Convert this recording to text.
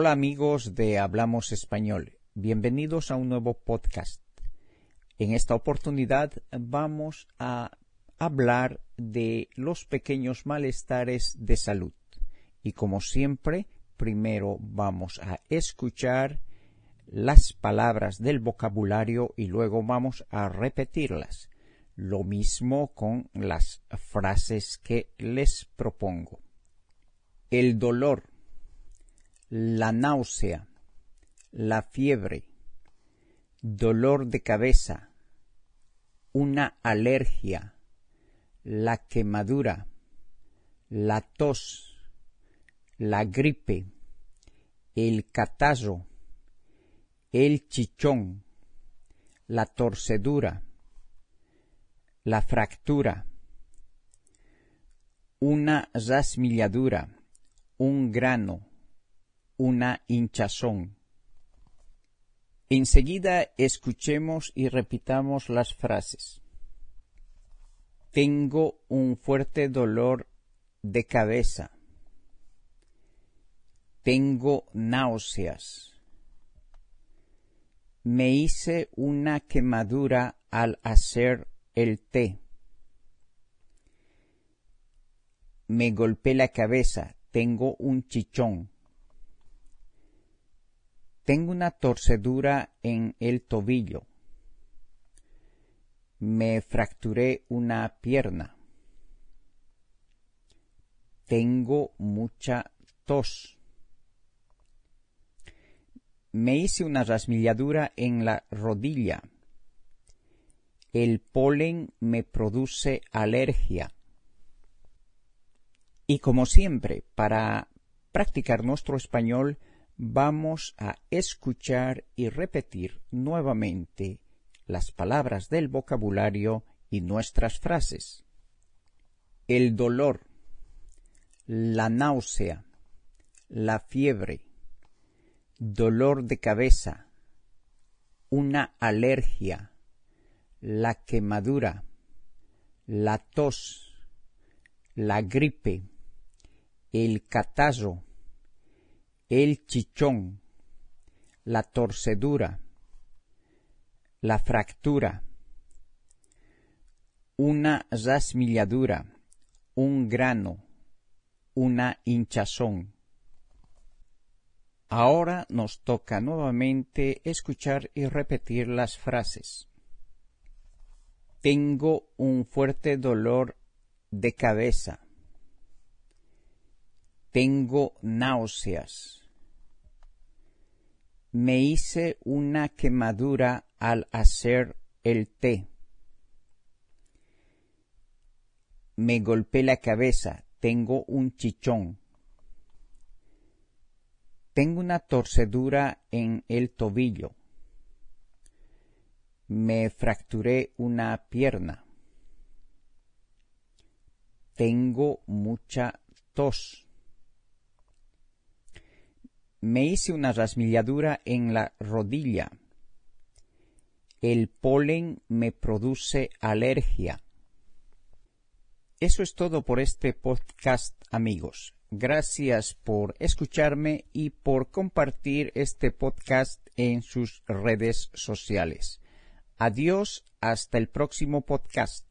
Hola amigos de Hablamos Español, bienvenidos a un nuevo podcast. En esta oportunidad vamos a hablar de los pequeños malestares de salud. Y como siempre, primero vamos a escuchar las palabras del vocabulario y luego vamos a repetirlas. Lo mismo con las frases que les propongo. El dolor, la náusea, la fiebre, dolor de cabeza, una alergia, la quemadura, la tos, la gripe, el catarro, el chichón, la torcedura, la fractura, una rasmilladura, un grano, una hinchazón. Enseguida escuchemos y repitamos las frases. Tengo un fuerte dolor de cabeza. Tengo náuseas. Me hice una quemadura al hacer el té. Me golpeé la cabeza. Tengo un chichón. Tengo una torcedura en el tobillo. Me fracturé una pierna. Tengo mucha tos. Me hice una rasmilladura en la rodilla. El polen me produce alergia. Y como siempre, para practicar nuestro español, vamos a escuchar y repetir nuevamente las palabras del vocabulario y nuestras frases. El dolor, la náusea, la fiebre, dolor de cabeza, una alergia, la quemadura, la tos, la gripe, el catarro, el chichón, la torcedura, la fractura, una rasmilladura, un grano, una hinchazón. Ahora nos toca nuevamente escuchar y repetir las frases. Tengo un fuerte dolor de cabeza. Tengo náuseas. Me hice una quemadura al hacer el té. Me golpeé la cabeza, tengo un chichón. Tengo una torcedura en el tobillo. Me fracturé una pierna. Tengo mucha tos. Me hice una rasmilladura en la rodilla el polen me produce alergia. Eso es todo por este podcast, amigos. Gracias por escucharme y por compartir este podcast en sus redes sociales. Adiós, hasta el próximo podcast.